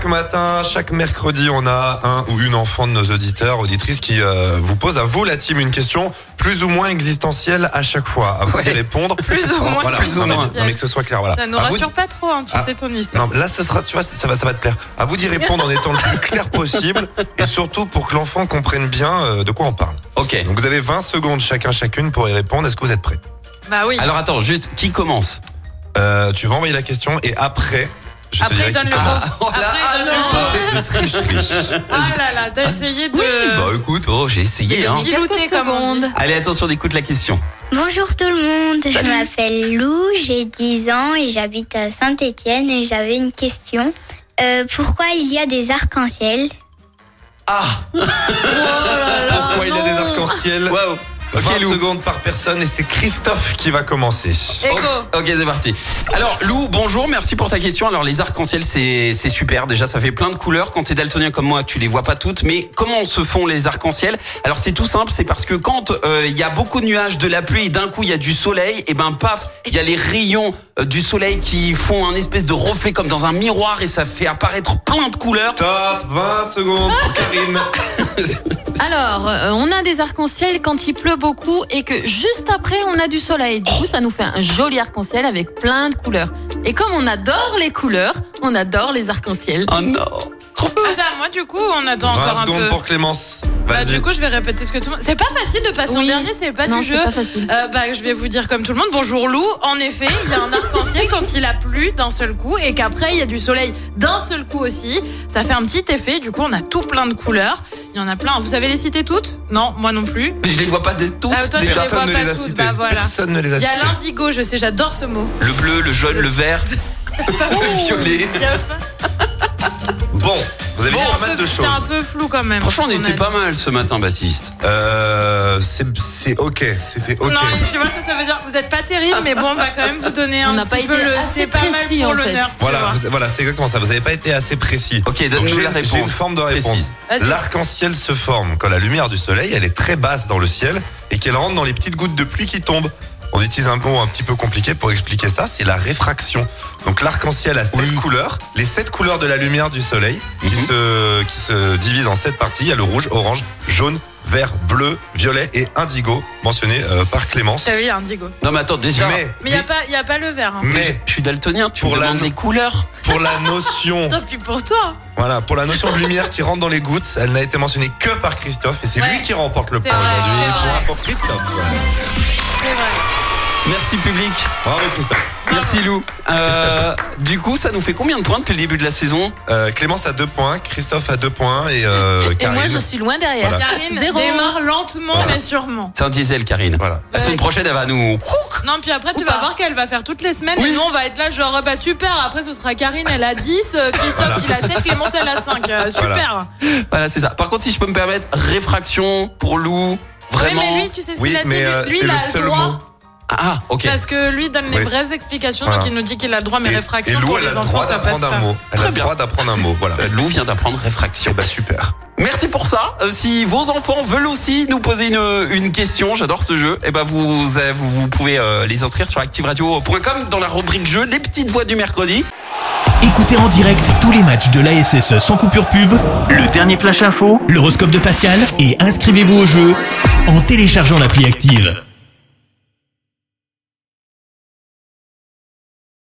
Chaque matin, chaque mercredi, on a un ou une enfant de nos auditeurs, auditrices qui euh, vous pose à vous, la team, une question plus ou moins existentielle à chaque fois. À vous Ouais. d'y répondre. Plus ou moins Voilà. plus ou Non, mais- moins. Non, mais que ce soit clair. Voilà. Ça nous À vous rassure pas trop, hein, tu Ah. sais ton histoire. non, là, ce sera, tu vois, ça va, ça va te plaire. À vous d'y répondre en étant le plus clair possible et surtout pour que l'enfant comprenne bien euh, de quoi on parle. Ok. Donc vous avez 20 secondes chacun, chacune pour y répondre. Est-ce que vous êtes prêts? Bah oui. Alors attends, juste qui commence? Euh, Tu vas envoyer la question et après, je Après, il donne le oh là, Après, il donne le ah, de tricherie. Ah là là, t'as essayé de. Bah écoute, Oh, j'ai essayé. Hein. Filouter, comme on dit. Allez, attention, écoute la question. Bonjour tout le monde, je m'appelle Lou, j'ai 10 ans et j'habite à Saint-Étienne et j'avais une question. Euh, pourquoi il y a des arcs-en-ciel? Ah, pourquoi il y a des arcs-en-ciel? Waouh. 20 Ok, Lou. secondes par personne et c'est Christophe qui va commencer. Ego. Ok, c'est parti. Alors, Lou, bonjour, merci pour ta question. Alors, les arcs-en-ciel, c'est c'est super. Déjà, ça fait plein de couleurs. Quand t'es daltonien comme moi, tu les vois pas toutes. Mais comment se font les arcs-en-ciel? Alors, c'est tout simple. C'est parce que quand euh, il y a beaucoup de nuages, de la pluie, et d'un coup il y a du soleil, et ben paf, il y a les rayons euh, du soleil qui font un espèce de reflet comme dans un miroir et ça fait apparaître plein de couleurs. Top 20 secondes pour Karine. Alors, euh, on a des arcs-en-ciel quand il pleut beaucoup et que juste après, on a du soleil. Du coup, ça nous fait un joli arc-en-ciel avec plein de couleurs. Et comme on adore les couleurs, on adore les arcs-en-ciel. Oh non. Attends, moi du coup, on attend 20 encore un secondes peu. pour Clémence. Bah, Vas-y. du coup, je vais répéter ce que tout le monde. C'est pas facile de passer en Oui. dernier, c'est pas non, du c'est jeu. pas facile. Euh, bah, je vais vous dire comme tout le monde, bonjour Lou. En effet, il y a un arc-en-ciel quand il a plu d'un seul coup et qu'après il y a du soleil d'un seul coup aussi. Ça fait un petit effet. Du coup, on a tout plein de couleurs. Il y en a plein. Vous savez les citer toutes? Non, moi non plus. Je les vois pas de toutes. Ah, toi, tu les vois Personne ne pas les a toutes. Bah, voilà. Personne ne les a Il y a l'indigo, je sais, j'adore ce mot. Le bleu, le jaune, le vert, le violet. Bon, vous avez Bon, dit pas mal peu- de C'est choses. un peu flou quand même. Franchement, on était pas mal ce matin, Baptiste. Euh, c'est c'est ok, c'était ok. Non, tu vois, ça, ça veut dire que vous êtes pas terrible, mais bon, on va quand même vous donner On un n'a petit pas peu le. assez C'est pas mal précis, pour en fait. l'honneur, Voilà, vous- voilà, c'est exactement ça. Vous n'avez pas été assez précis. Ok, Donc, donne-nous j'ai- la réponse. J'ai une forme de réponse. L'arc-en-ciel se forme quand la lumière du soleil, elle est très basse dans le ciel et qu'elle rentre dans les petites gouttes de pluie qui tombent. On utilise un mot un petit peu compliqué pour expliquer ça, c'est la réfraction. Donc l'arc-en-ciel a sept couleurs, les sept couleurs de la lumière du soleil qui, Mhm. se, qui se divisent en sept parties. Il y a le rouge, orange, jaune, vert, bleu, violet et indigo, mentionné euh, par Clémence. Ah oui, indigo. Non, mais attends, déjà. Mais, Mais il n'y a, pas- y a pas le vert. Hein. mais Je suis daltonien, tu Pour me la- demandes les couleurs. pour la notion Tant pis pour toi. Voilà, pour la notion de lumière qui rentre dans les gouttes, elle n'a été mentionnée que par Christophe et c'est Ouais. lui qui remporte le point aujourd'hui. pour Christophe. C'est vrai. Merci, public. Bravo Christophe. Merci, Lou. Euh, du coup, ça nous fait combien de points depuis le début de la saison Euh, Clémence a deux points, Christophe a deux points et, euh, Et Karine. moi, je suis loin derrière. Voilà. Karine Zéro. démarre lentement, Voilà. mais sûrement. C'est un diesel, Karine. Voilà. La semaine prochaine, elle va nous. Non, puis après, tu Ou vas pas. voir qu'elle va faire toutes les semaines Oui. et nous, on va être là, genre, bah super. Après, ce sera Karine, elle a 10, euh, Christophe, il a 7, Clémence, elle a 5. Euh, super. Voilà, c'est ça. Par contre, si je peux me permettre, réfraction pour Lou. Vraiment. Oui, mais lui, tu sais ce Oui, qu'il a dit mais Lui, euh, lui, c'est il a le seul droit. mot. Ah, ok. Parce que lui donne les Oui. vraies explications, Voilà. donc il nous dit qu'il a le droit, mais Et, et réfraction Lou, pour elle les a le enfants, droit ça passe d'apprendre pas. un mot. Elle a Très le bien. droit d'apprendre un mot. Voilà. Euh, Lou vient d'apprendre réfraction. Eh ben, super. Merci pour ça. Euh, si vos enfants veulent aussi nous poser une, une question, j'adore ce jeu, et ben vous, euh, vous, vous pouvez euh, les inscrire sur activeradio.com dans la rubrique jeu, les petites voix du mercredi. Écoutez en direct tous les matchs de l'ASSE sans coupure pub, le dernier flash info, l'horoscope de Pascal et inscrivez-vous au jeu en téléchargeant l'appli active.